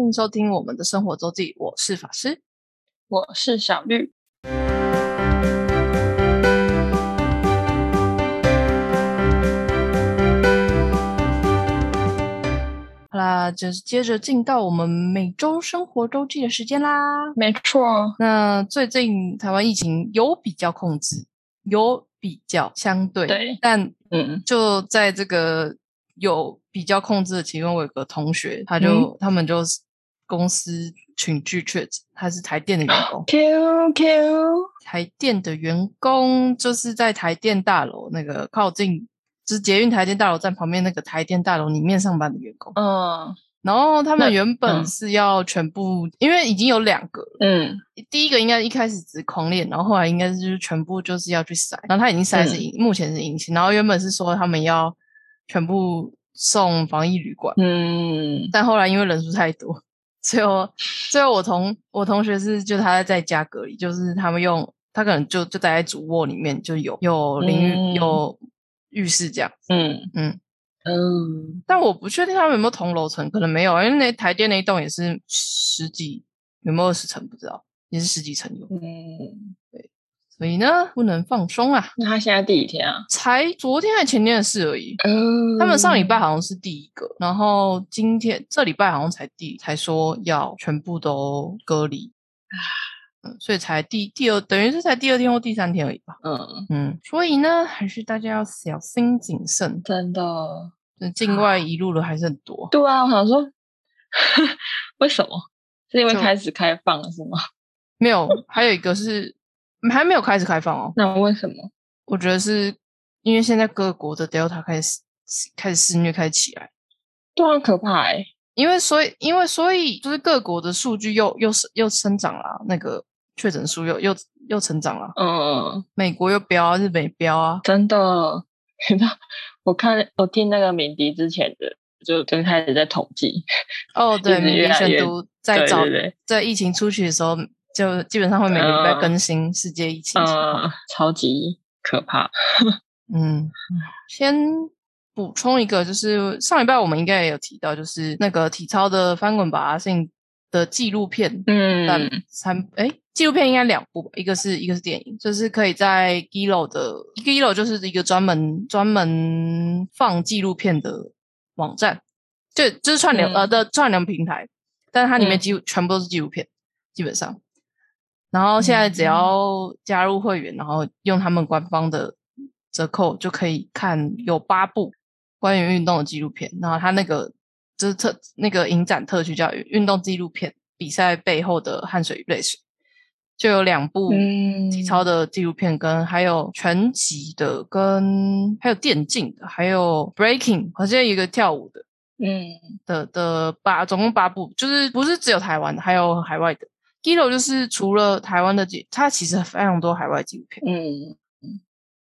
欢迎收听我们的生活周记，我是法师。我是小绿。好啦，就是接着进到我们每周生活周记的时间啦。没错，那最近台湾疫情有比较控制，有比较相对，对但嗯，就在这个有比较控制的其中，我有个同学，他就、嗯他们就是公司群聚确诊，他是台电的员工。Q Q，台电的员工就是在台电大楼那个靠近，就是捷运台电大楼站旁边那个台电大楼里面上班的员工。嗯。然后他们原本嗯。是要全部，因为已经有两个了，嗯。第一个应该一开始只是狂练，然后后来应该是就是全部就是要去筛，然后他已经筛是嗯。阴，目前是阴性，然后原本是说他们要全部送防疫旅馆，嗯，但后来因为人数太多，最后最后我同我同学是就他在家隔离，就是他们用他可能就就待在主卧里面就有有淋浴、嗯。有浴室这样，嗯嗯，嗯，但我不确定他们有没有同楼层，可能没有，因为那台电那一栋也是十几有没有二十层不知道，也是十几层有，嗯，所以呢不能放松啊，那他现在第几天啊？才昨天还前天的事而已。嗯他们上礼拜好像是第一个，然后今天这礼拜好像才第才说要全部都隔离，嗯，所以才第第二，等于是才第二天或第三天而已吧。嗯，嗯，所以呢，还是大家要小心谨慎，真的，这境外一路的还是很多。对啊，我想说，为什么？是因为就开始开放了是吗？没有，还有一个是还没有开始开放哦。那为什么？我觉得是因为现在各国的 Delta 开始开始肆虐开始起来。对啊，很可怕哎、因为所以因为所以就是各国的数据又又是又生长了，那个确诊数又又又成长了，嗯，美国又飙啊，日本也飙啊，真的，你知道，我看我听那个敏迪之前的，就就开始在统计，哦，对，直民越来越迪选读在对早在疫情出去的时候，就基本上会每个礼拜嗯更新世界疫情情况。嗯，超级可怕。嗯，先补充一个，就是上礼拜我们应该也有提到，就是那个体操的翻滚吧阿信的纪录片，嗯但嗯三哎，纪录片应该两部吧，一个是一个是电影，就是可以在 Gilo 的 Gilo 就是一个专门专门放纪录片的网站，就就是串流、嗯呃的串流平台，但是它里面嗯几乎、全部都是纪录片，基本上。然后现在只嗯要加入会员，然后用他们官方的折扣就可以看有八部关于运动的纪录片。然后他那个就是特那个影展特区叫运动纪录片比赛背后的汗水与泪水，就有两部嗯体操的纪录片，跟还有拳击的，跟还有电竞的，还有 breaking，好像有一个跳舞的。嗯的的八，总共八部，就是不是只有台湾的，还有海外的。Gilo 就是除了台湾的纪，它其实非常多海外纪录片。嗯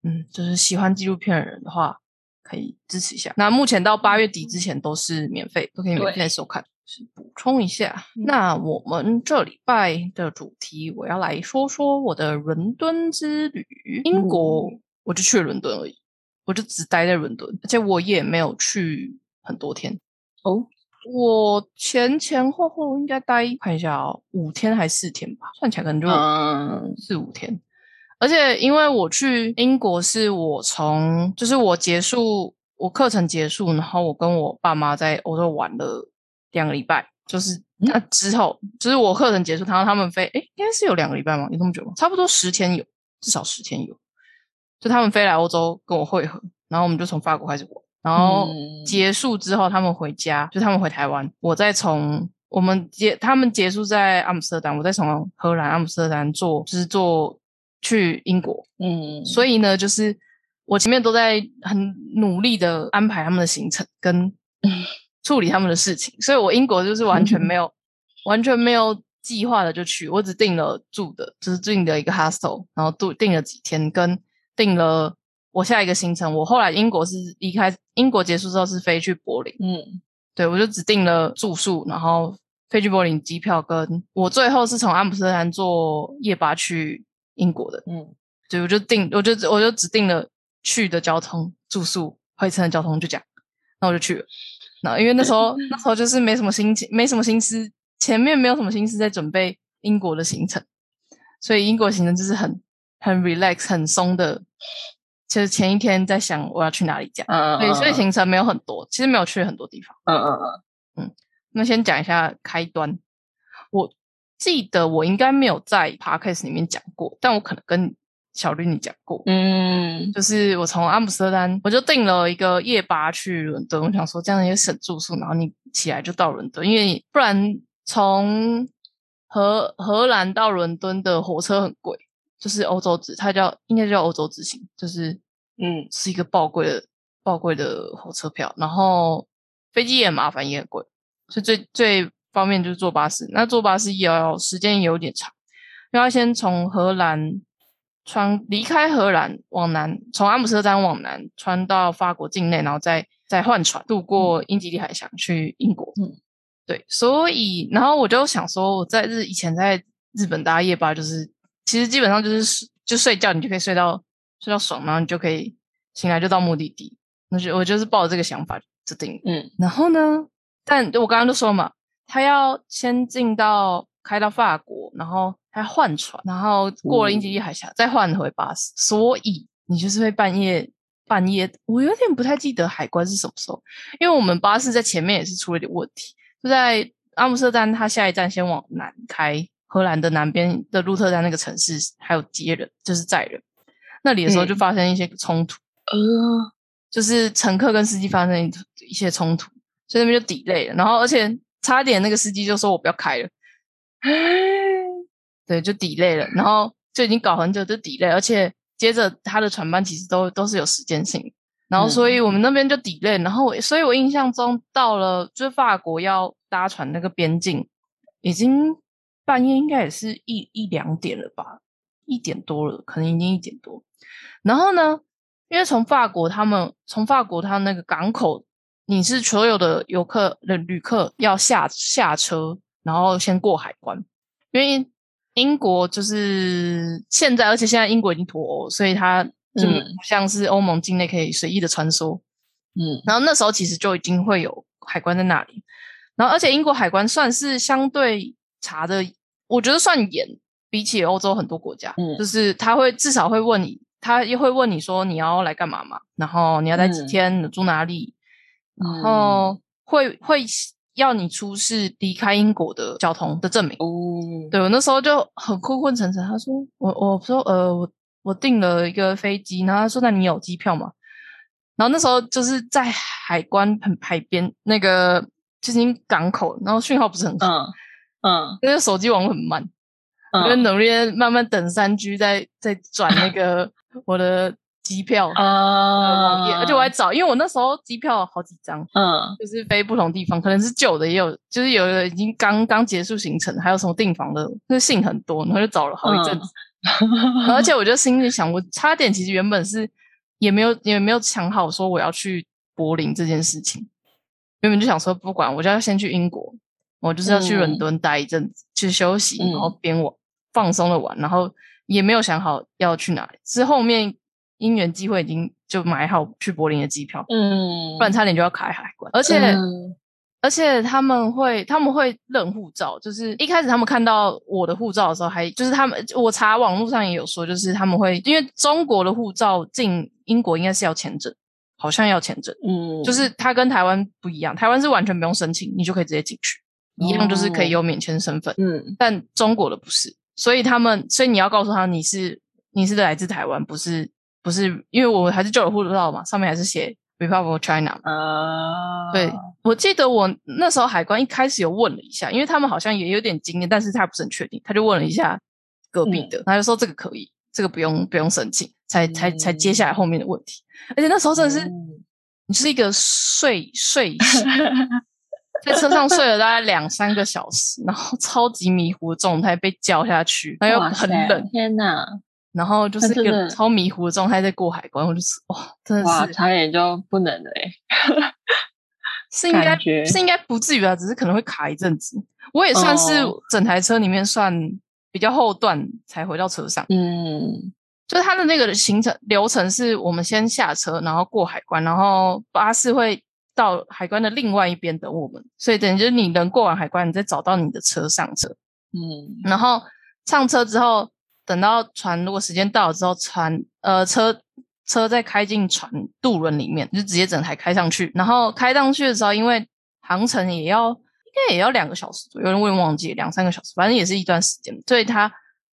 嗯，就是喜欢纪录片的人的话，可以支持一下。那目前到八月底之前都是免费，都可以免费收看。是补充一下，嗯那我们这礼拜的主题，我要来说说我的伦敦之旅。英国，我就去了伦敦而已，我就只待在伦敦，而且我也没有去很多天。哦，我前前后后应该待看一下哦，五天还四天吧，算起来可能就嗯四五天。而且因为我去英国是我从就是我结束我课程结束，然后我跟我爸妈在欧洲玩了两个礼拜，就是那之后就是我课程结束，然后他们飞，哎，应该是有两个礼拜吗？有那么久吗？差不多十天有，至少十天有。就他们飞来欧洲跟我会合，然后我们就从法国开始玩。然后嗯。结束之后，他们回家，就他们回台湾，我再从我们结他们结束在阿姆斯特丹，我再从荷兰阿姆斯特丹坐，就是坐去英国。嗯，所以呢，就是我前面都在很努力的安排他们的行程跟处理他们的事情，所以我英国就是完全没有完全没有计划的就去，我只订了住的，就是订的一个 hostel，然后住订了几天，跟订了我下一个行程。我后来英国是离开英国结束之后是飞去柏林，嗯对我就只订了住宿，然后飞去柏林机票，跟我最后是从阿姆斯特丹坐夜巴去英国的。嗯对，我就定，我就我就只定了去的交通、住宿、回程的交通，就这样。那我就去了。那因为那时候 那时候就是没什么心情，没什么心思前面没有什么心思在准备英国的行程，所以英国行程就是很很 relax 很松的，就是前一天在想我要去哪里讲，嗯对，所以嗯行程没有很多，其实没有去很多地方。嗯嗯。嗯那先讲一下开端，我记得我应该没有在 podcast 里面讲过，但我可能跟小绿你讲过，嗯。就是我从阿姆斯特丹，我就订了一个夜巴去伦敦，我想说这样也省住宿，然后你起来就到伦敦，因为不然从荷荷兰到伦敦的火车很贵，就是欧洲之，它叫应该叫欧洲之行，就是嗯是一个爆贵的爆贵的火车票，然后飞机也很麻烦，也很贵，所以最最方便就是坐巴士。那坐巴士也要时间也有点长，因为要先从荷兰穿离开荷兰往南，从阿姆斯特丹往南穿到法国境内，然后再再换船渡过英吉利海峡去英国。嗯，对，所以然后我就想说，我在日以前在日本搭夜巴，就是其实基本上就是睡就睡觉，你就可以睡到睡到爽，然后你就可以醒来就到目的地。那就我就是抱着这个想法制定。嗯然后呢，但我刚刚就说嘛，他要先进到开到法国，然后他换船，然后过了英吉利海峡，再换回巴士，所以你就是会半夜半夜，我有点不太记得海关是什么时候，因为我们巴士在前面也是出了点问题，就在阿姆斯特丹，它下一站先往南开，荷兰的南边的鹿特丹那个城市还有接人，就是载人，那里的时候就嗯发生一些冲突。呃就是乘客跟司机发生一些冲突，所以那边就 delay 了。然后而且差点那个司机就说我不要开了，对，就 delay 了。然后就已经搞很久，就 delay，而且接着他的船班其实都都是有时间性的。然后所以我们那边就 delay，然后我所以我印象中到了就是法国要搭船那个边境，已经半夜应该也是一一两点了吧，一点多了，可能已经一点多。然后呢，因为从法国他们从法国他那个港口，你是所有的游客的旅客要下下车，然后先过海关，因为英国就是现在，而且现在英国已经脱欧，所以它就像是欧盟境内可以随意的穿梭。嗯然后那时候其实就已经会有海关在那里，然后而且英国海关算是相对查的，我觉得算严，比起欧洲很多国家，嗯就是他会至少会问你，他也会问你说你要来干嘛嘛，然后你要待几嗯天，你住哪里，然嗯后会会要你出示离开英国的交通的证明。哦对我那时候就很困困沉沉，他说我我说呃我我订了一个飞机，然后他说那你有机票吗？然后那时候就是在海关很海边那个就是港口，然后讯号不是很好，嗯嗯。那个手机网络很慢，我就嗯努力地慢慢等三 G 再再转那个 我的机票啊，而且我还找，因为我那时候机票好几张，嗯。就是飞不同地方，可能是旧的，也有就是有的已经刚刚结束行程，还有什么订房的，那信很多，然后就找了好一阵子。而且我就心里想，我差点其实原本是也没有也没有想好说我要去柏林这件事情，原本就想说不管，我就要先去英国，我就是要去伦嗯。敦待一阵子，去休息，嗯然后边玩放松的玩，然后也没有想好要去哪里，是后面因缘机会已经就买好去柏林的机票，嗯，不然差点就要开海关，而且。嗯。而且他们会他们会认护照，就是一开始他们看到我的护照的时候还，就是他们我查网络上也有说，就是他们会因为中国的护照进英国应该是要签证，好像要签证，嗯，就是它跟台湾不一样，台湾是完全不用申请，你就可以直接进去，一样就是可以有免签身份，嗯。但中国的不是，所以他们所以你要告诉他你是你是来自台湾，不是不是，因为我还是旧的护照嘛，上面还是写 Republic of China 嘛。啊，对，我记得我那时候海关一开始有问了一下，因为他们好像也有点经验，但是他不是很确定，他就问了一下隔壁的，他就说这个可以，这个不用不用申请，才才才接下来后面的问题。而且那时候真的是，嗯。你是一个睡睡醒，在车上睡了大概两三个小时，然后超级迷糊的状态被叫下去，然后又很冷，天哪，然后就是一个超迷糊的状态在过海关，我就是哇，真的，是差点就不能了哎，是应该是应该不至于啊，只是可能会卡一阵子。我也算是哦整台车里面算比较后段才回到车上，嗯就是它的那个行程流程是我们先下车，然后过海关，然后巴士会到海关的另外一边等我们，所以等于就是你人过完海关，你再找到你的车上车，嗯然后上车之后，等到船如果时间到了之后，船呃车车再开进船渡轮里面，就直接整台开上去。然后开上去的时候，因为航程也要应该也要两个小时左右，我也忘记两三个小时，反正也是一段时间，所以他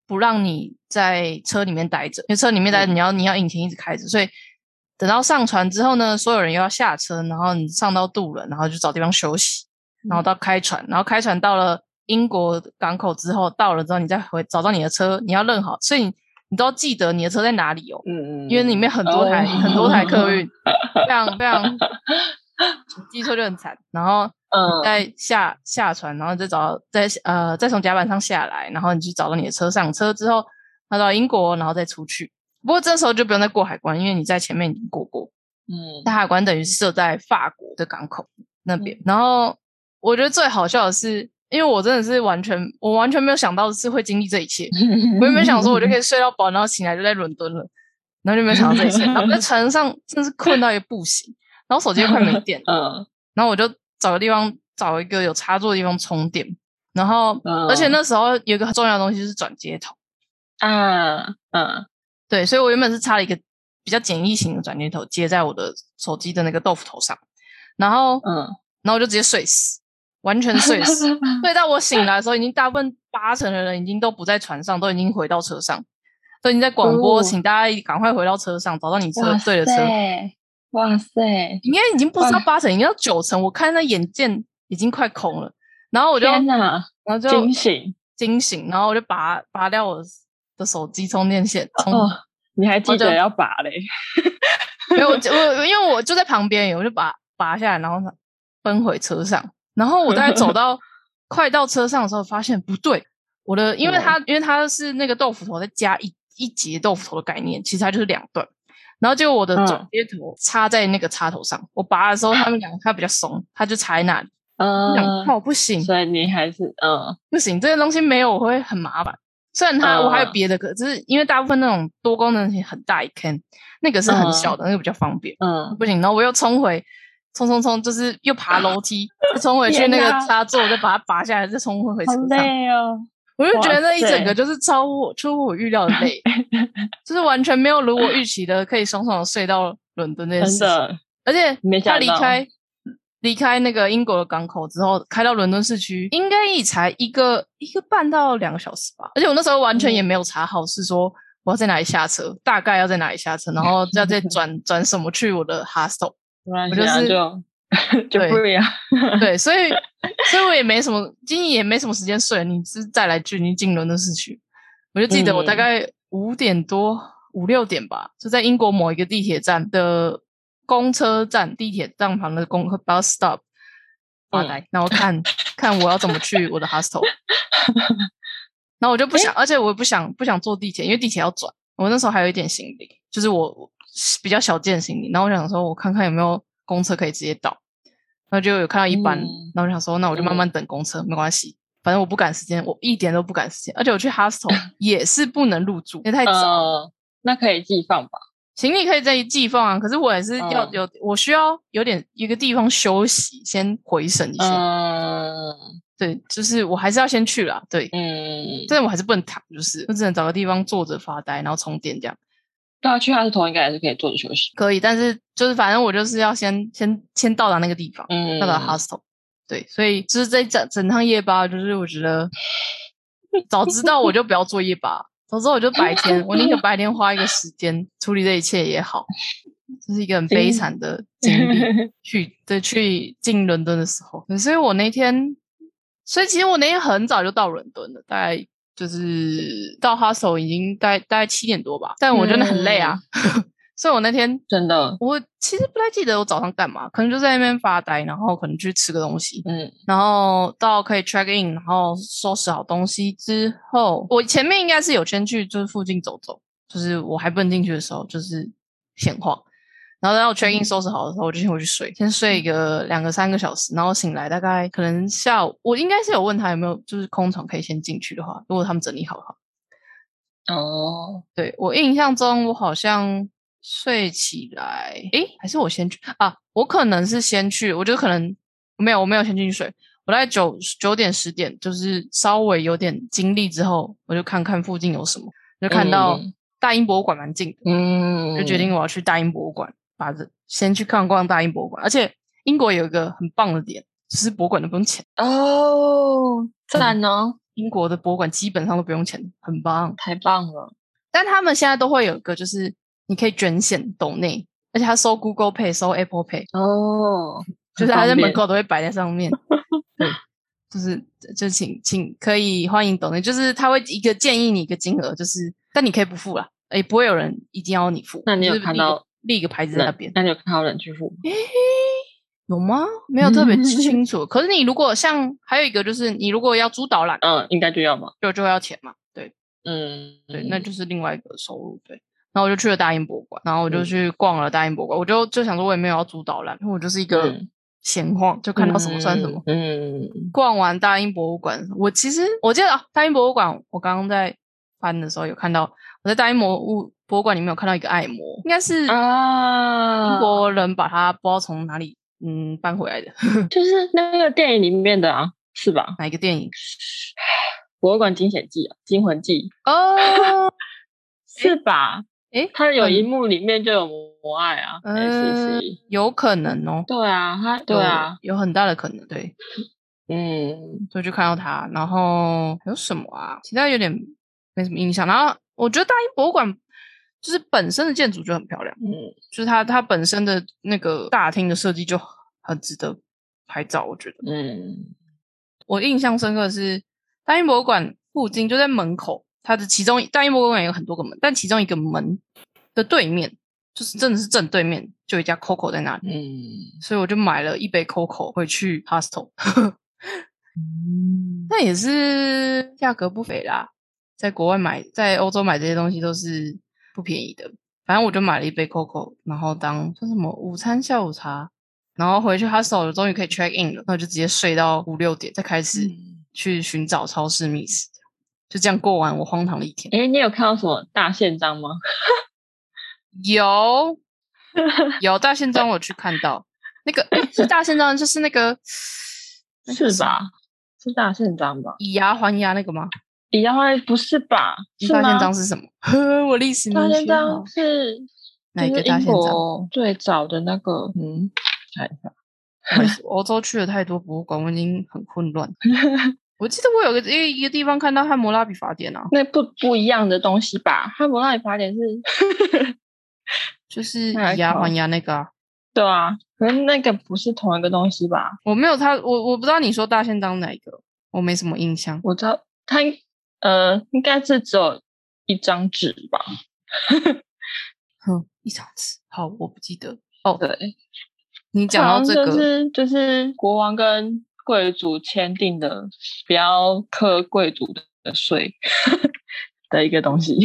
不让你在车里面待着，因为车里面待着你要你要引擎一直开着，所以。等到上船之后呢，所有人又要下车，然后你上到渡轮，然后就找地方休息，然后到开船，然后开船到了英国港口之后，到了之后你再回找到你的车，你要认好，所以你你都要记得你的车在哪里哦，嗯嗯，因为里面很多台、哦很多台客运，非常非常 记错就很惨。然后嗯再下下船，然后再找到再呃再从甲板上下来，然后你去找到你的车，上车之后，他到英国，然后再出去。不过这时候就不用再过海关，因为你在前面已经过过。嗯大海关等于是设在法国的港口那边。然后我觉得最好笑的是，因为我真的是完全我完全没有想到是会经历这一切。我也没想说我就可以睡到饱，然后醒来就在伦敦了，然后就没有想到这一切。然后在船上真的是困到不行，然后手机又快没 电了，嗯然后我就找个地方找一个有插座的地方充电。然后，嗯而且那时候有一个很重要的东西是转接头，啊嗯对，所以我原本是插了一个比较简易型的转接头接在我的手机的那个豆腐头上，然后，嗯，然后我就直接睡死，完全睡死。睡到我醒来的时候，已经大部分八成的人已经都不在船上，都已经回到车上，都已经在广播，哦请大家赶快回到车上，找到你车哇对的车。哇塞，应该已经不知道八成，已经到九成，我看那眼见已经快空了。然后我就，然天然，后就惊醒惊醒，然后我就拔拔掉我的手机充电线，充哦！你还记得要拔嘞？没有，我就我因为我就在旁边，我就把拔下来，然后奔回车上。然后我大概走 到快到车上的时候，发现不对，我的因为它因为它是那个豆腐头再加一一节豆腐头的概念，其实它就是两段。然后结果我的嗯转接头插在那个插头上，我拔的时候，他们两个它比较松，它就插在那里。嗯，靠，不行所以你还是嗯不行，这些东西没有我会很麻烦。虽然它我还有嗯别的，可是因为大部分那种多功能型很大一坑，那个是很小的，那个比较方便。嗯，不行，然后我又冲回，冲冲冲，就是又爬楼梯，再冲回去那个插座，再把它拔下来，再冲回回车好上。累哦。我就觉得那一整个就是超乎我出乎我预料的累，就是完全没有如我预期的可以爽爽的睡到伦敦那件事情。而且他离开离开那个英国的港口之后，开到伦敦市区，应该也才一个一个半到两个小时吧。而且我那时候完全也没有查好，是说我要在哪里下车，大概要在哪里下车，然后要再转转什么去我的 hostel。我就是 对呀。对，所以 所以我也没什么，今天也没什么时间睡。你是再来距离进伦敦市区，我就记得我大嗯概五点多五六点吧，就在英国某一个地铁站的公车站地铁站旁的公 bus stop 发嗯呆，然后看 看我要怎么去我的 hostel。然后我就不想，而且我也不想不想坐地铁，因为地铁要转。我那时候还有一点行李，就是我我比较小件行李。然后我想说，我看看有没有公车可以直接到。然后就有看到一班，嗯然后我想说，那我就慢慢等公车，没关系，反正我不赶时间，我一点都不赶时间。而且我去 hostel 也是不能入住，也太早那可以寄放吧？行李可以在寄放啊，可是我也是要嗯有，我需要有点一个地方休息，先回神一下。嗯对，就是我还是要先去啦。对，嗯，但我还是不能躺，就是我只能找个地方坐着发呆，然后充电这样对啊，去哈斯头应该还是可以坐着休息。可以。但是就是反正我就是要先先先到达那个地方，嗯，到达 hostel。对，所以就是在整整趟夜巴，就是我觉得早知道我就不要坐夜巴，早知道我就白天，我宁可 白天花一个时间处理这一切也好。这是一个很悲惨的经历。去对去进伦敦的时候，所以我那天，所以其实我那天很早就到伦敦了，大概就是到 hostel 已经大概大概七点多吧，但我真的很累啊，所以我那天真的，我其实不太记得我早上干嘛，可能就在那边发呆，然后可能去吃个东西，嗯。然后到可以 check in，然后收拾好东西之后，我前面应该是有先去就是附近走走，就是我还不能进去的时候，就是闲晃。然后等到我 check in 收拾好的时候，我就先回去睡，先睡个两个三个小时，然后醒来大概可能下午，我应该是有问他有没有就是空床可以先进去的话，如果他们整理好的话，哦，对我印象中我好像睡起来，诶，还是我先去啊？我可能是先去，我觉得可能没有，我没有先进去睡。我在九九点十点，就是稍微有点精力之后，我就看看附近有什么，就看到大英博物馆蛮近的，嗯，就决定我要去大英博物馆，把这先去看逛大英博物馆。而且英国有一个很棒的点，就是博物馆都不用钱哦，赞哦！英国的博物馆基本上都不用钱，很棒，太棒了。但他们现在都会有一个，就是你可以捐献抖内，而且他收 Google Pay，收 Apple Pay，哦，就是他在门口都会摆在上面。对，就是就请请可以欢迎抖内，就是他会一个建议你一个金额，就是但你可以不付啦，也不会有人一定要你付。那你有看到立一个牌子在那边？那你有看到人去付？诶，有吗？没有特别 清楚。可是你如果像还有一个就是你如果要租导览，嗯，应该就要嘛，就就要钱嘛。对，嗯，对，那就是另外一个收入。对，然后我就去了大英博物馆，然后我就去逛了大英博物馆，我就就想说我也没有要租导览，因为我就是一个。闲晃就看到什么算什么。嗯，逛完大英博物馆，我其实我记得啊，大英博物馆我刚刚在翻的时候有看到，我在大英博物博物馆里面有看到一个爱魔，应该是啊，英国人把它不知道从哪里嗯搬回来的，就是那个电影里面的啊，是吧？哪一个电影？博物馆惊险记啊，惊魂记哦，是吧？诶，他有一幕里面就有母爱啊，嗯，有可能哦。对啊，他对啊，有很大的可能，对，嗯，所以就看到他，然后还有什么啊？其他有点没什么印象。然后我觉得大英博物馆就是本身的建筑就很漂亮，嗯，就是它它本身的那个大厅的设计就很值得拍照，我觉得，嗯，我印象深刻的是大英博物馆附近就在门口。它的其中大英博物馆有很多个门，但其中一个门的对面，就是真的是正对面，就有一家 Coco 在那里。嗯，所以我就买了一杯 Coco 回去 hostel。嗯，那也是价格不菲啦，在国外买，在欧洲买这些东西都是不便宜的。反正我就买了一杯 Coco，然后当说什么午餐、下午茶，然后回去 hostel 终于可以 check in 了，那我就直接睡到五六点，再开始去寻找超市觅食。就这样过完我荒唐的一天。哎，你有看到什么大宪章吗？有，有大宪章，我去看到那个是大宪章，就是那个是吧？是大宪章吧？以牙还牙那个吗？以牙还不是吧？大宪章是什么？我历史大宪章是哪一个大宪章？最早的那个，嗯，看一下。欧洲去了太多博物馆，我已经很混乱。我记得我有个一一个地方看到汉谟拉比法典啊，那不不一样的东西吧？汉谟拉比法典是 就是 以牙还牙那个啊，对啊，可是那个不是同一个东西吧？我没有他，我我不知道你说大宪章哪一个，我没什么印象。我知道他呃，应该是只有一张纸吧？哼，一张纸，好，我不记得。哦，对，你讲到这个，就是就是国王跟。贵族签订的，不要课贵族的税的一个东西。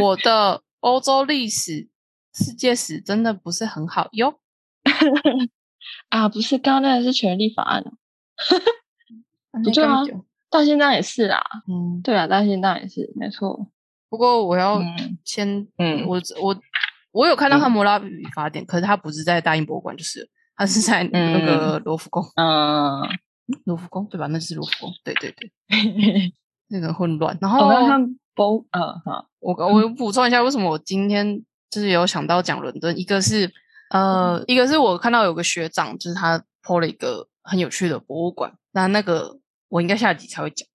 我的欧洲历史、世界史真的不是很好哟。啊，不是，刚刚那个是权利法案啊。对 啊，到现在也是啦。嗯，对啊，到现在也是没错。不过我要签，嗯，我我我有看到汉谟拉比法典，可是它不是在大英博物馆，就是他是在那个罗浮宫。嗯。卢浮宫对吧？那是卢浮宫，对对对，那个混乱。然后我看博，呃，哈，我我补充一下，为什么我今天就是有想到讲伦敦？一个是呃，一个是我看到有个学长，就是他 po 了一个很有趣的博物馆，那那个我应该下集才会讲。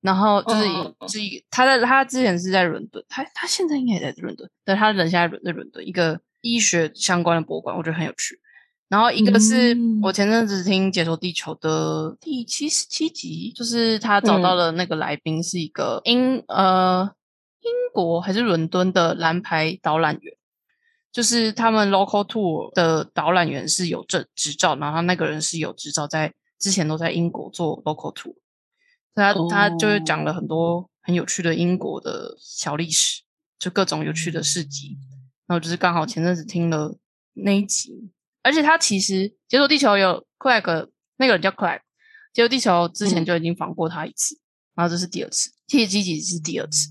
然后就是是一个他在他之前是在伦敦，他他现在应该也在伦敦，但他人现在在伦敦，一个医学相关的博物馆，我觉得很有趣。然后一个是我前阵子听《解说地球》的第七十七集，就是他找到的那个来宾是一个英呃英国还是伦敦的蓝牌导览员，就是他们 local tour 的导览员是有证执照，然后那个人是有执照，在之前都在英国做 local tour，他他就是讲了很多很有趣的英国的小历史，就各种有趣的事迹，然后就是刚好前阵子听了那一集。而且他其实解锁地球有 Craig 那个人叫 Craig，解锁地球之前就已经访过他一次，然后这是第二次，其实积极是第二次。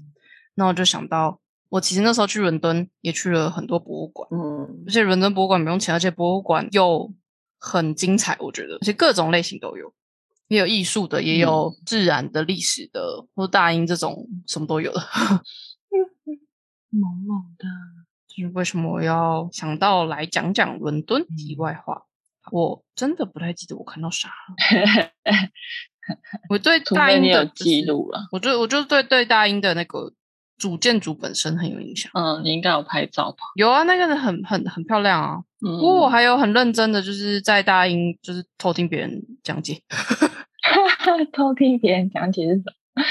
那我就想到我其实那时候去伦敦也去了很多博物馆，嗯，而且伦敦博物馆不用钱，而且博物馆又很精彩，我觉得，而且各种类型都有，也有艺术的，也有自然的、历史的，或大英这种什么都有 的。萌萌的，就是为什么我要想到来讲讲伦敦？题外话，我真的不太记得我看到啥了。我对大英的记录了，我就我就对对大英的那个主建筑本身很有印象。嗯，你应该有拍照吧？有啊，那个很很很漂亮啊。不过我还有很认真的，就是在大英就是偷听别人讲解。偷听别人讲解是什么？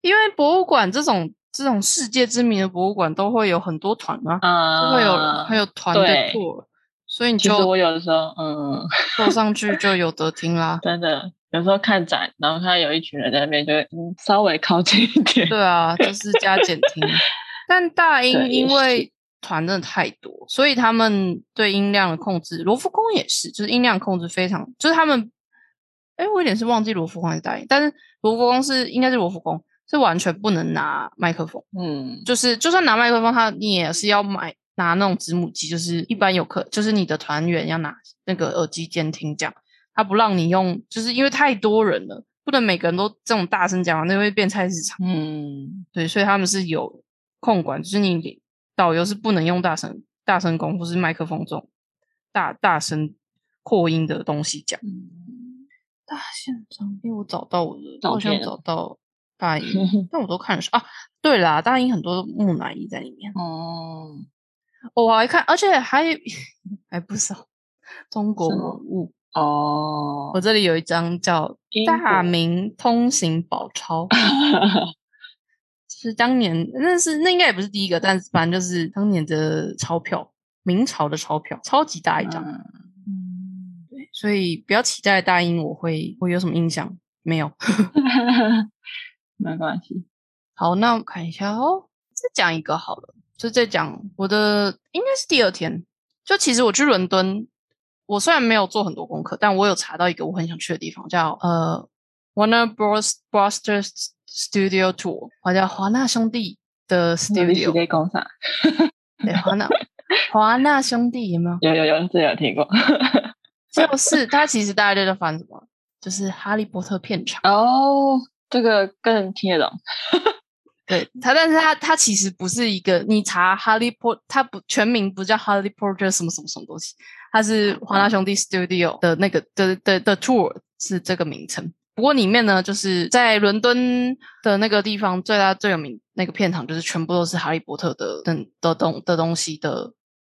因为博物馆这种这种世界知名的博物馆都会有很多团啊，会有还有团的 tour，所以你就我有的时候嗯坐上去就有得听啦，真的。有时候看展，然后他有一群人在那边，就嗯稍微靠近一点。对啊，就是加减听。但大英因为团真的太多，所以他们对音量的控制，罗浮宫也是，就是音量控制非常，就是他们，哎，我有点是忘记罗浮宫还是大英，但是罗浮宫是应该是罗浮宫是完全不能拿麦克风，嗯，就是就算拿麦克风，他你也是要买拿那种子母机，就是一般游客，就是你的团员要拿那个耳机监听这样。他不让你用，就是因为太多人了，不能每个人都这种大声讲，那会变菜市场。嗯，对，所以他们是有控管，就是你导游是不能用大声、大声功或是麦克风这种大大声扩音的东西讲。大现场，因为我找到我的，好像找到大 英，但我都看是啊，对啦，大英很多木乃伊在里面。哦，我还看，而且还 还不少中国文物。哦，我这里有一张叫《大明通行宝钞》，是当年那是那应该也不是第一个，但是反正就是当年的钞票，明朝的钞票，超级大一张。嗯，对，所以不要期待大英我会我有什么印象，没有，没关系。好，那我看一下哦，再讲一个好了，就再讲我的，应该是第二天，就其实我去伦敦。我虽然没有做很多功课，但我有查到一个我很想去的地方，叫呃 Warner Bros. Bros. Studio Tour，或叫华纳兄弟的 Studio。对，华纳华纳兄弟有没有？有有有，这有听过。就是它其实大家都在翻什么？就是哈利波特片场。哦，这个更听得懂。对他，但是他他其实不是一个，你查哈利波，他不全名不叫哈利波特什么什么什么东西。它是华纳兄弟 Studio 的那个的的的 tour 是这个名称，不过里面呢，就是在伦敦的那个地方最大最有名那个片场，就是全部都是哈利波特的等的东的东西的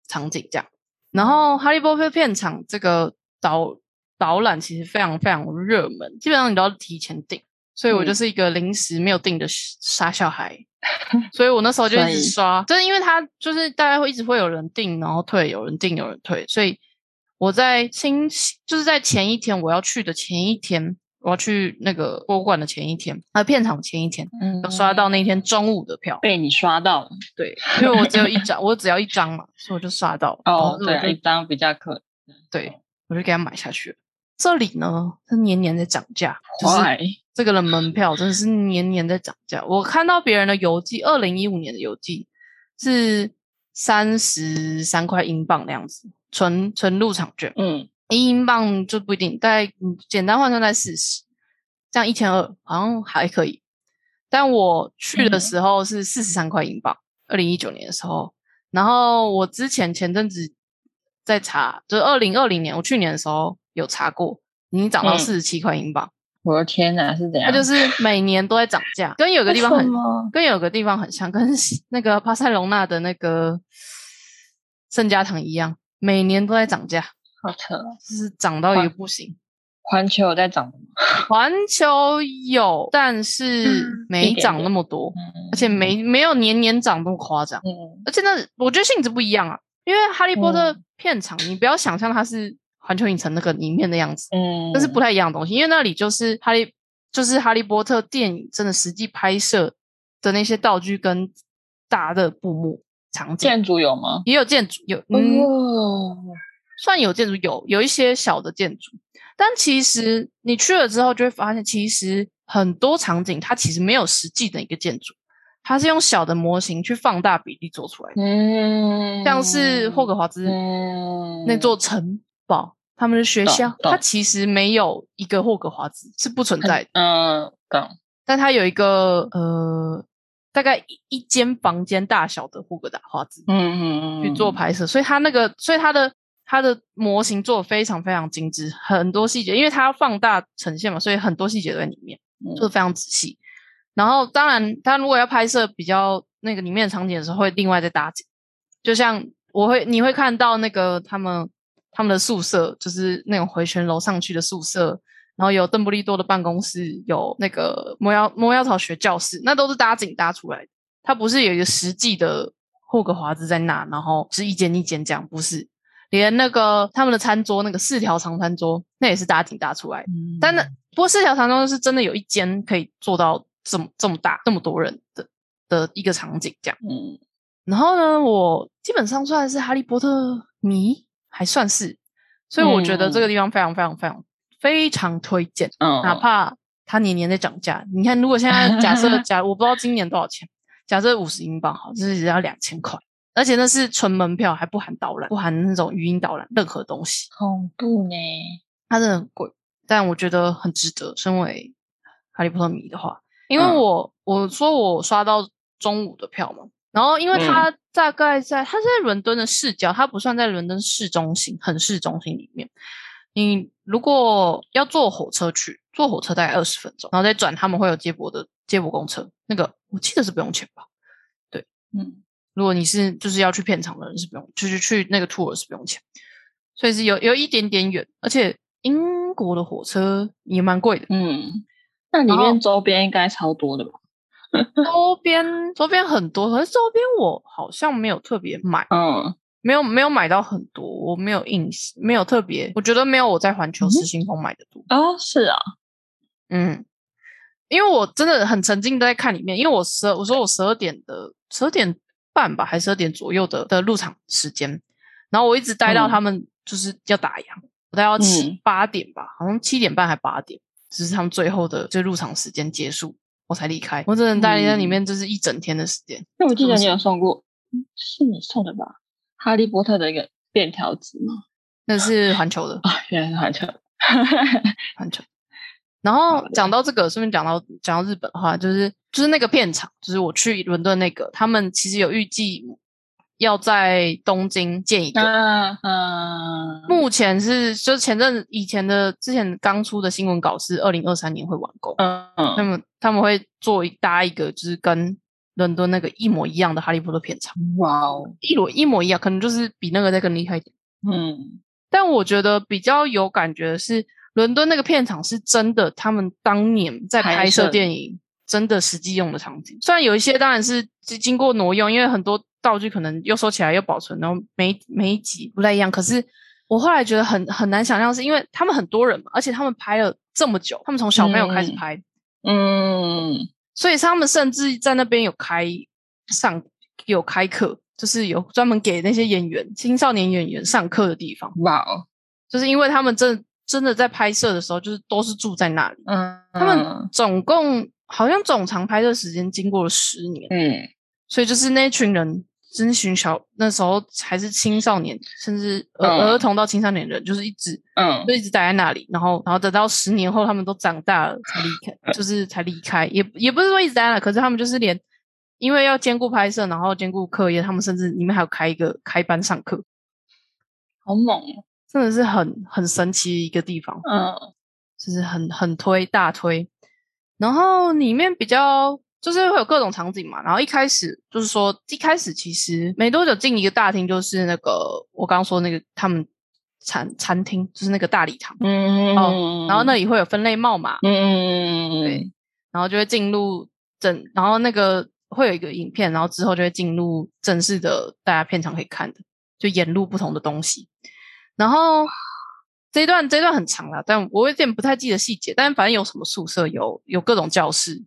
场景这样。然后哈利波特片场这个导导览其实非常非常热门，基本上你都要提前订，所以我就是一个临时没有订的傻小孩。所以我那时候就一直刷，就是因为他就是大家会一直会有人订，然后退，有人订，有人退，所以我在星期就是在前一天我要去的前一天，我要去那个博物馆的前一天，啊，片场前一天，嗯刷到那天中午的票，被你刷到了，对，因为我只有一张，我只要一张嘛，所以我就刷到了。哦，对，一张比较可，对，我就给他买下去了。这里呢，它年年在涨价，就是这个的门票真的是年年在涨价。我看到别人的邮寄，二零一五年的邮寄是三十三块英镑那样子，纯纯入场券。嗯，一英镑就不一定，大概简单换算在四十，这样一千二好像还可以。但我去的时候是四十三块英镑，二零一九年的时候。然后我之前前阵子在查，就是二零二零年，我去年的时候。有查过，已经涨到四十七块英镑。我的天哪，是怎样？它就是每年都在涨价，跟有个地方很，跟有个地方很像，跟那个巴塞隆纳的那个圣家堂一样，每年都在涨价。好扯，就是涨到一个不行。环球有在涨吗？环球有，但是没涨那么多，而且没没有年年涨那么夸张。而且那我觉得性质不一样啊，因为哈利波特片场，你不要想象它是。环球影城那个里面的样子，嗯，但是不太一样的东西，因为那里就是哈利，就是哈利波特电影真的实际拍摄的那些道具跟大的布幕场景。建筑有吗？也有建筑，有，嗯，算有建筑，有有一些小的建筑，但其实你去了之后就会发现，其实很多场景它其实没有实际的一个建筑，它是用小的模型去放大比例做出来的，嗯，像是霍格华兹那座城堡，他们的学校，它其实没有一个霍格华兹是不存在的，嗯，懂。但它有一个呃，大概一一间房间大小的霍格达华兹，嗯嗯嗯，去做拍摄，所以它那个，所以它的它的模型做的非常非常精致，很多细节，因为它要放大呈现嘛，所以很多细节都在里面，做的非常仔细。然后，当然，他如果要拍摄比较那个里面的场景的时候，会另外再搭景。就像我会，你会看到那个他们他们的宿舍，就是那种回旋楼上去的宿舍，然后有邓布利多的办公室，有那个魔妖魔妖草学教室，那都是搭景搭出来的。它不是有一个实际的霍格华兹在那，然后是一间一间这样，不是。连那个他们的餐桌，那个四条长餐桌，那也是搭景搭出来的。但那不过四条长桌是真的有一间可以做到。这么这么大，这么多人的的一个场景，这样。嗯，然后呢，我基本上算是哈利波特迷，还算是，所以我觉得这个地方非常非常非常非常推荐。嗯，哪怕它年年在涨价。你看，如果现在 假设假，我不知道今年多少钱，假设五十英镑，好，就是只要两千块，而且那是纯门票，还不含导览，不含那种语音导览，任何东西。恐怖呢，它真的很贵，但我觉得很值得。身为哈利波特迷的话。因为我我说我刷到中午的票嘛，然后因为它大概在它在伦敦的市郊，它不算在伦敦市中心，很市中心里面。你如果要坐火车去，坐火车大概二十分钟，然后再转，他们会有接驳的接驳公车，那个我记得是不用钱吧？对，嗯，如果你是就是要去片场的人是不用，就是去那个 tour 是不用钱，所以是有有一点点远，而且英国的火车也蛮贵的，嗯。那里面周边应该超多的吧？周边周边很多，可是周边我好像没有特别买，嗯，没有没有买到很多，我没有印象，没有特别，我觉得没有我在环球失心疯买的多。哦，是啊，嗯，因为我真的很沉浸在看里面，因为我十我说我十二点的十二点半吧，还是十二点左右的的入场时间，然后我一直待到他们就是要打烊，我待到七八点吧，好像七点半还八点。只是他们最后的就入场时间结束，我才离开。我只能待在里面，就是一整天的时间。那我记得你有送过，是你送的吧？哈利波特的一个便条纸吗？那是环球的啊，原来是环球，环球。然后讲到这个，顺便讲到讲到日本的话，就是就是那个片场，就是我去伦敦那个，他们其实有预计。要在东京建一个，嗯，目前是就是前阵以前的之前刚出的新闻稿是二零二三年会完工，嗯。嗯，那么他们会做搭一个就是跟伦敦那个一模一样的哈利波特片场，哇哦，一模一模一样，可能就是比那个再更厉害一点，嗯，但我觉得比较有感觉的是伦敦那个片场是真的，他们当年在拍摄电影真的实际用的场景，虽然有一些当然是经过挪用，因为很多。道具可能又收起来又保存，然后每每一集不太一样。可是我后来觉得很很难想象，是因为他们很多人嘛，而且他们拍了这么久，他们从小朋友开始拍，嗯，所以他们甚至在那边有开上有开课，就是有专门给那些演员青少年演员上课的地方。哇哦，就是因为他们真真的在拍摄的时候，就是都是住在那里。嗯，他们总共好像总长拍摄时间经过了十年。嗯，所以就是那群人。真群小那时候还是青少年，甚至儿儿童到青少年人，就是一直，嗯，就一直待在那里，然后，然后等到十年后他们都长大了才离开，就是才离开，也也不是说一直待了，可是他们就是连，因为要兼顾拍摄，然后兼顾课业，他们甚至里面还有开一个开班上课，好猛。哦，真的是很很神奇的一个地方，嗯，就是很很推大推，然后里面比较。就是会有各种场景嘛，然后一开始就是说，一开始其实没多久进一个大厅，就是那个我刚刚说那个他们餐餐厅，就是那个大礼堂，嗯，哦，然后那里会有分类帽嘛，嗯，对，然后就会进入正，然后那个会有一个影片，然后之后就会进入正式的大家片场可以看的，就演录不同的东西，然后这一段这一段很长了，但我有点不太记得细节，但反正有什么宿舍，有有各种教室。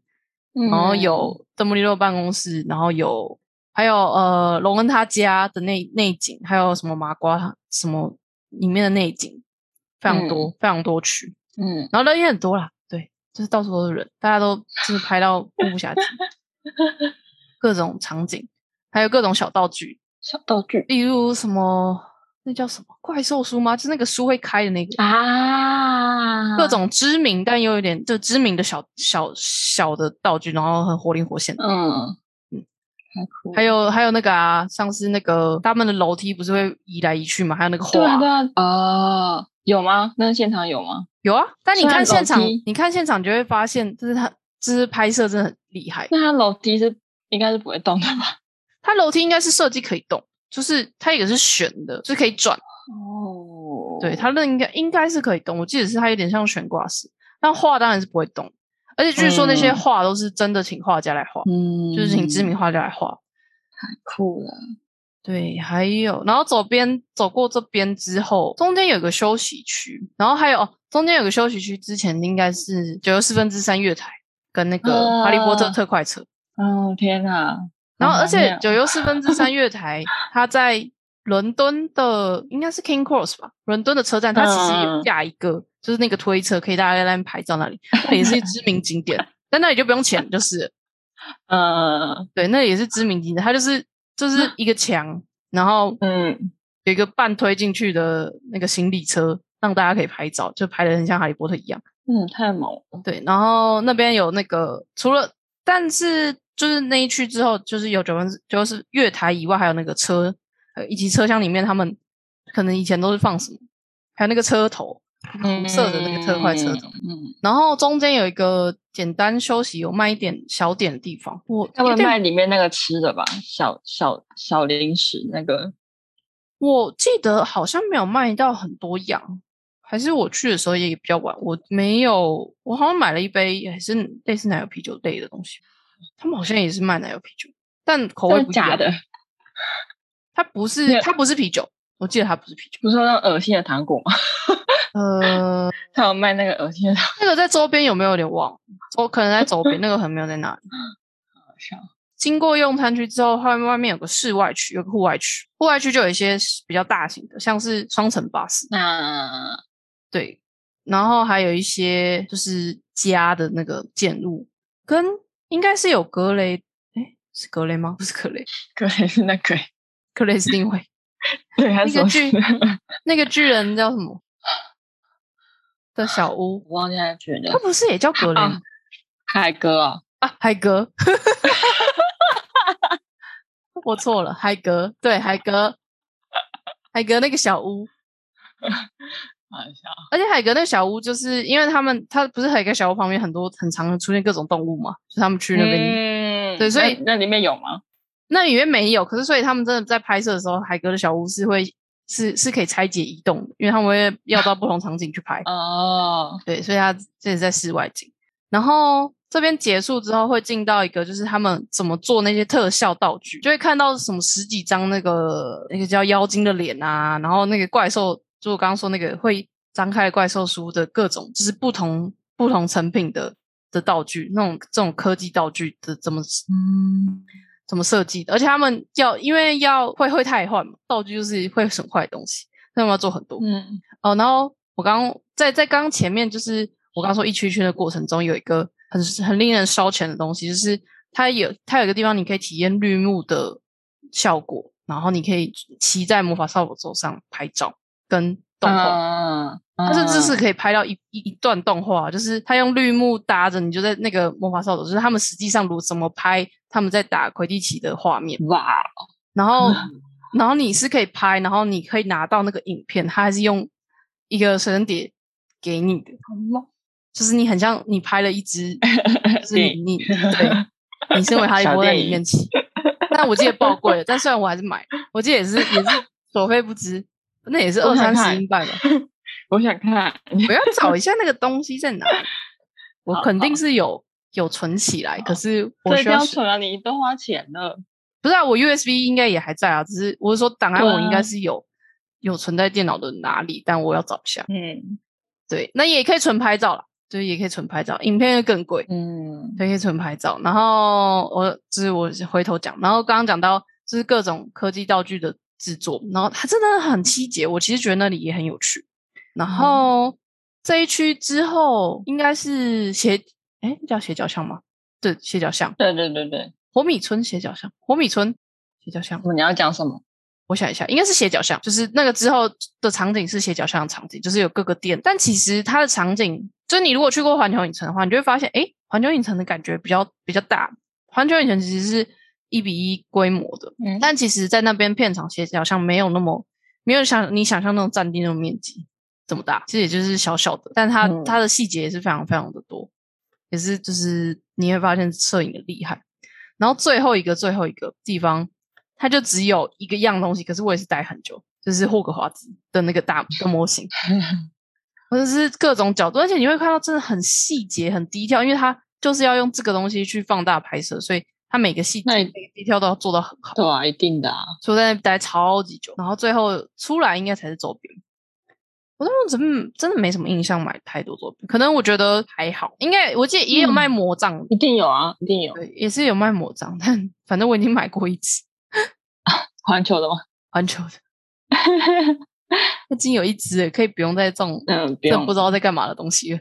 然后有邓布利多办公室，然后有还有呃龙恩他家的内内景，还有什么麻瓜什么里面的内景，非常多非常多区，嗯，然后人也很多啦，对，就是到处都是人，大家都就是拍到目不暇接。各种场景，还有各种小道具。小道具，例如什么？那叫什么怪兽书吗？就是那个书会开的那个啊，各种知名但又有点就知名的小小小的道具，然后很活灵活现。嗯嗯，还有还有那个啊，像是那个他们的楼梯不是会移来移去吗？还有那个花，对啊对啊，哦，有吗？那现场有吗？有啊，但你看现场，你看现场就会发现，就是他就是拍摄真的很厉害。那他楼梯是应该是不会动的吧？他楼梯应该是设计可以动。就是它也是悬的，是可以转哦。对，它那应该应该是可以动。我记得是它有点像悬挂式，但画当然是不会动。而且据说那些画都是真的，请画家来画，嗯，就是请知名画家来画，太酷了。对，还有，然后走边走过这边之后，中间有个休息区，然后还有中间有个休息区，之前应该是九又四分之三月台跟那个哈利波特特快车。哦天哪！然后，而且九又四分之三月台，它在伦敦的应该是 King Cross 吧？伦敦的车站，它其实有架一个，就是那个推车，可以大家在那边拍照。那里 那也是知名景点，但那里就不用钱，就是，嗯，对，那也是知名景点。它就是就是一个墙，然后嗯，有一个半推进去的那个行李车，让大家可以拍照，就拍的很像哈利波特一样。嗯，太猛了。对，然后那边有那个除了，但是。就是那一区之后，就是有九分之，就是月台以外，还有那个车，呃，以及车厢里面，他们可能以前都是放什么，还有那个车头，红色的那个特快车头，嗯，然后中间有一个简单休息，有卖一点小点的地方，我他们卖里面那个吃的吧，小小小零食那个，我记得好像没有卖到很多样，还是我去的时候也比较晚，我没有，我好像买了一杯还是类似奶油啤酒类的东西。他们好像也是卖奶油啤酒，但口味不假的。它不是，它不是啤酒。我记得它不是啤酒。不是那恶心的糖果吗？呃，他有卖那个恶心的糖。那个在周边有没有有点忘？我可能在周边，那个可能没有在那里。好像经过用餐区之后，外面外面有个室外区，有个户外区。户外区就有一些比较大型的，像是双层巴士。那对，然后还有一些就是家的那个建筑跟。应该是有格雷，哎，是格雷吗？不是格雷，格雷是那个，格雷斯定位。对，那个巨 那个巨人叫什么？的小屋，我忘记他巨人。他不是也叫格雷？海格啊，啊，海格。我错了，海格，对，海格，海格那个小屋。而且海格那个小屋，就是因为他们，他不是海格小屋旁边很多很常出现各种动物嘛，就他们去那边，对，所以那里面有吗？那里面没有，可是所以他们真的在拍摄的时候，海格的小屋是会是是可以拆解移动的，因为他们会要到不同场景去拍 哦。对，所以他这是在室外景，然后这边结束之后会进到一个，就是他们怎么做那些特效道具，就会看到什么十几张那个那个叫妖精的脸啊，然后那个怪兽。就我刚刚说那个会张开怪兽书的各种，就是不同不同成品的的道具，那种这种科技道具的怎么嗯怎么设计的？而且他们要因为要会会太换嘛，道具就是会损坏的东西，他们要做很多。嗯哦，然后我刚刚在在刚刚前面就是我刚刚说一圈圈的过程中，有一个很很令人烧钱的东西，就是它有它有一个地方你可以体验绿幕的效果，然后你可以骑在魔法扫帚上拍照。跟动画，它甚至是可以拍到一一一段动画，就是他用绿幕搭着，你就在那个魔法扫帚，就是他们实际上如怎么拍他们在打魁地奇的画面。哇！然后，然后你是可以拍，然后你可以拿到那个影片，他还是用一个随身碟给你的，就是你很像你拍了一支，就是你你对，你身为哈利波特里面起，但我记得爆贵了，但虽然我还是买，我记得也是也是所费不值。那也是二三十英镑吧。我想看，我要找一下那个东西在哪里。我肯定是有有存起来，可是我需要存啊！你都花钱了，不是啊？我 USB 应该也还在啊，只是我是说档案我应该是有有存在电脑的哪里，但我要找一下。嗯，对，那也可以存拍照了，就是也可以存拍照，影片更贵。嗯，可以存拍照。然后我就是我回头讲，然后刚刚讲到就是各种科技道具的。制作，然后它真的很细节，我其实觉得那里也很有趣。然后这一区之后应该是斜，哎，叫斜角巷吗？对，斜角巷。对对对对火米村斜角巷，火米村斜角巷。你要讲什么？我想一下，应该是斜角巷，就是那个之后的场景是斜角巷的场景，就是有各个店。但其实它的场景，就是你如果去过环球影城的话，你就会发现，哎，环球影城的感觉比较比较大。环球影城其实是一比一规模的，嗯，但其实在那边片场其实好像没有那么没有想你想象那种占地那种面积这么大，其实也就是小小的，但它它的细节也是非常非常的多，也是就是你会发现摄影的厉害。然后最后一个最后一个地方。它就只有一个样东西，可是我也是待很久，就是霍格华兹的那个大的模型，或者是各种角度，而且你会看到真的很细节、很低调，因为它就是要用这个东西去放大拍摄，所以它每个细节、每个都要做到很好。对啊，一定的啊，所以在那待超级久，然后最后出来应该才是周边。我那时候真真的没什么印象买太多周边，可能我觉得还好，应该我记得也有卖魔杖，一定有啊，一定有，对，也是有卖魔杖，但 反正我已经买过一次。环球的吗？环球的，已经有一只，可以不用再这种，嗯，这不知道在干嘛的东西了。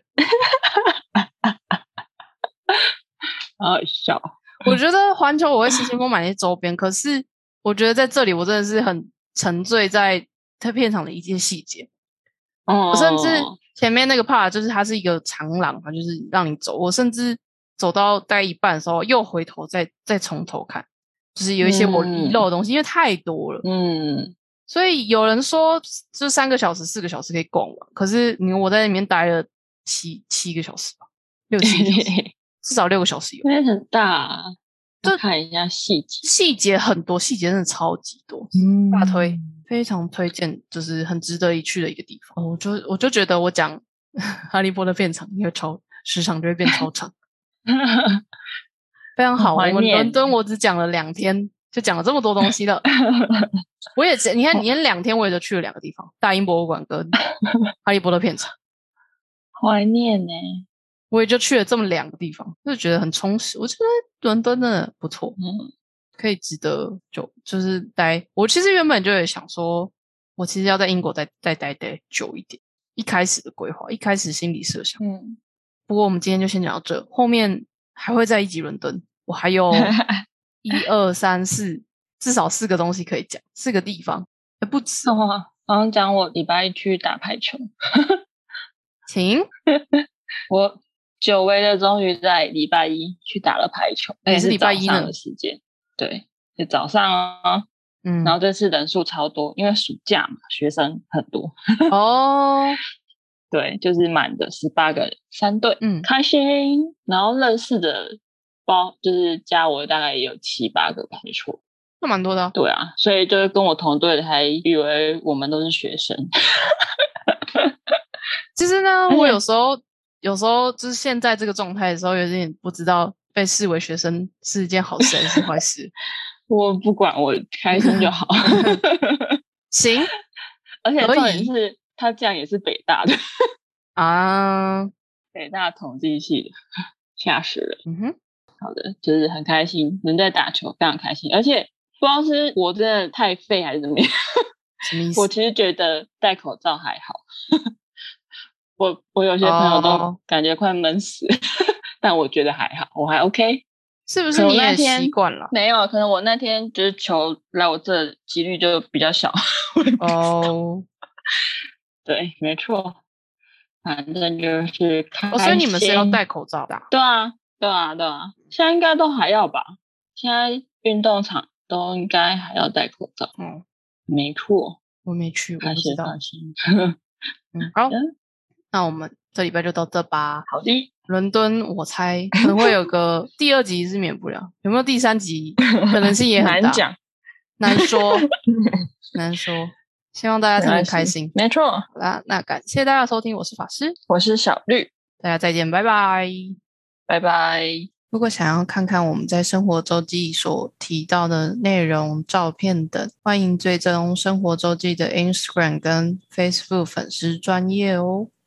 好笑。我觉得环球我会失心疯买那些周边，可是我觉得在这里我真的是很沉醉在它片场的一些细节。哦。我甚至前面那个 part 就是它是一个长廊它，就是让你走。我甚至走到待一半的时候，又回头再再从头看。就是有一些我遗漏的东西，因为太多了。嗯，所以有人说，就三个小时、四个小时可以逛完。可是你我在里面待了七七个小时吧，六七个小时，至少六个小时有。因为很大，就看一下细节，细节很多，细节真的超级多。嗯大推，非常推荐，就是很值得一去的一个地方。我就我就觉得我讲 哈利波特片场，因为超时长就会变超长。非常好，我们伦敦我只讲了两天，就讲了这么多东西了。我也是，你看，你连两天我也就去了两个地方：大英博物馆跟哈利波特片场。怀念呢，我也就去了这么两个地方，就觉得很充实。我觉得伦敦真的不错，嗯，可以值得就就是待。我其实原本就有想说，我其实要在英国再再待待久一点。一开始的规划，一开始心理设想，嗯。不过我们今天就先讲到这，后面。还会在一级伦敦，我还有 一二三四，至少四个东西可以讲，四个地方，不止。然后讲我礼拜一去打排球，请我久违的终于在礼拜一去打了排球，也是礼拜一的时间，对，是早上啊，嗯，然后这次人数超多，因为暑假嘛，学生很多 哦。对，就是满的十八个人，三队，嗯，开心。然后认识的包就是加我大概也有七八个吧，没错，那蛮多的。对啊，所以就是跟我同队的还以为我们都是学生。其实呢，我有时候有时候就是现在这个状态的时候，有点不知道被视为学生是一件好事还是坏事。我不管，我开心就好。行，而且重点是。他这样也是北大的啊，北大统计系的，吓死了。嗯哼，好的，就是很开心能在打球，非常开心。而且不知道是我真的太废还是怎么样，我其实觉得戴口罩还好。我我有些朋友都感觉快闷死，但我觉得还好，我还 OK。是不是你也习惯了？没有，可能我那天就是球来我这几率就比较小。哦。对，没错，反正就是开心。所以你们是要戴口罩的？对啊，对啊，对啊，现在应该都还要吧？现在运动场都应该还要戴口罩。嗯，没错，我没去，我不知道。嗯，好，那我们这礼拜就到这吧。好的，伦敦，我猜可能会有个 第二集是免不了，有没有第三集？可能性也很 难讲，难说，难说。希望大家听得开心，没错。好啦，那感谢大家收听，我是法师，我是小绿，大家再见，拜拜，拜拜。如果想要看看我们在生活周记所提到的内容、照片等，欢迎追踪生活周记的 Instagram 跟 Facebook 粉丝专业哦。